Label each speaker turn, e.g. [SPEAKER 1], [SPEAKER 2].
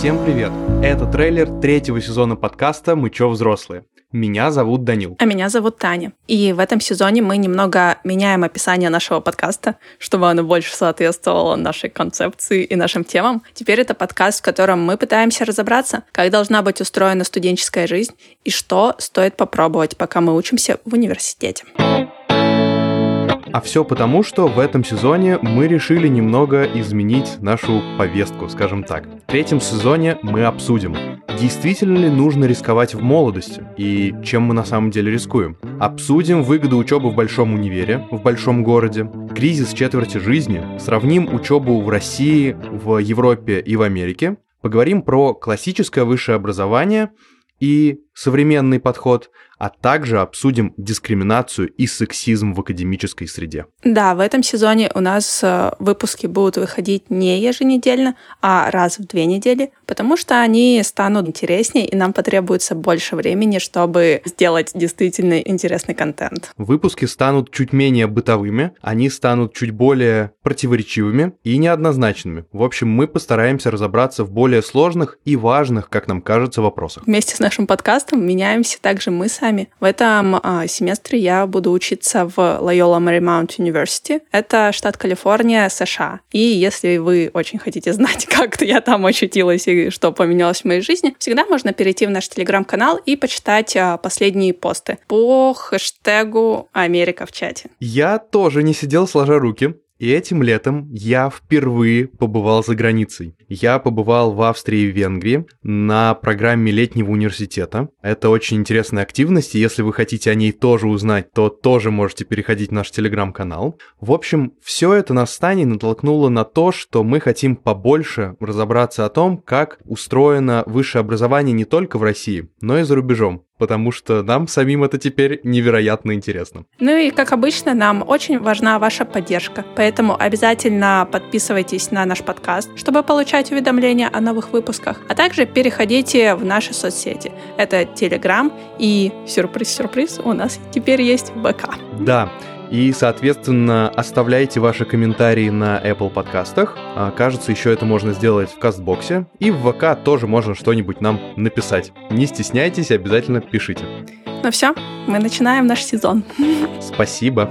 [SPEAKER 1] Всем привет! Это трейлер третьего сезона подкаста «Мы чё, взрослые?». Меня зовут Данил.
[SPEAKER 2] А меня зовут Таня. И в этом сезоне мы немного меняем описание нашего подкаста, чтобы оно больше соответствовало нашей концепции и нашим темам. Теперь это подкаст, в котором мы пытаемся разобраться, как должна быть устроена студенческая жизнь и что стоит попробовать, пока мы учимся в университете.
[SPEAKER 1] А все потому, что в этом сезоне мы решили немного изменить нашу повестку, скажем так. В третьем сезоне мы обсудим, действительно ли нужно рисковать в молодости и чем мы на самом деле рискуем. Обсудим выгоды учебы в большом универе, в большом городе, кризис четверти жизни, сравним учебу в России, в Европе и в Америке, поговорим про классическое высшее образование и современный подход, а также обсудим дискриминацию и сексизм в академической среде.
[SPEAKER 2] Да, в этом сезоне у нас э, выпуски будут выходить не еженедельно, а раз в две недели, потому что они станут интереснее, и нам потребуется больше времени, чтобы сделать действительно интересный контент.
[SPEAKER 1] Выпуски станут чуть менее бытовыми, они станут чуть более противоречивыми и неоднозначными. В общем, мы постараемся разобраться в более сложных и важных, как нам кажется, вопросах.
[SPEAKER 2] Вместе с нашим подкастом меняемся также мы сами. В этом а, семестре я буду учиться в Loyola Marymount University. Это штат Калифорния, США. И если вы очень хотите знать, как я там очутилась и что поменялось в моей жизни, всегда можно перейти в наш телеграм-канал и почитать а, последние посты по хэштегу «Америка в чате».
[SPEAKER 1] Я тоже не сидел сложа руки. И этим летом я впервые побывал за границей. Я побывал в Австрии и Венгрии на программе летнего университета. Это очень интересная активность, и если вы хотите о ней тоже узнать, то тоже можете переходить в наш телеграм-канал. В общем, все это нас с Таней натолкнуло на то, что мы хотим побольше разобраться о том, как устроено высшее образование не только в России, но и за рубежом потому что нам самим это теперь невероятно интересно.
[SPEAKER 2] Ну и, как обычно, нам очень важна ваша поддержка, поэтому обязательно подписывайтесь на наш подкаст, чтобы получать уведомления о новых выпусках, а также переходите в наши соцсети. Это Telegram и сюрприз-сюрприз, у нас теперь есть ВК.
[SPEAKER 1] Да, и, соответственно, оставляйте ваши комментарии на Apple подкастах. А, кажется, еще это можно сделать в Кастбоксе. И в ВК тоже можно что-нибудь нам написать. Не стесняйтесь, обязательно пишите.
[SPEAKER 2] Ну все, мы начинаем наш сезон.
[SPEAKER 1] Спасибо.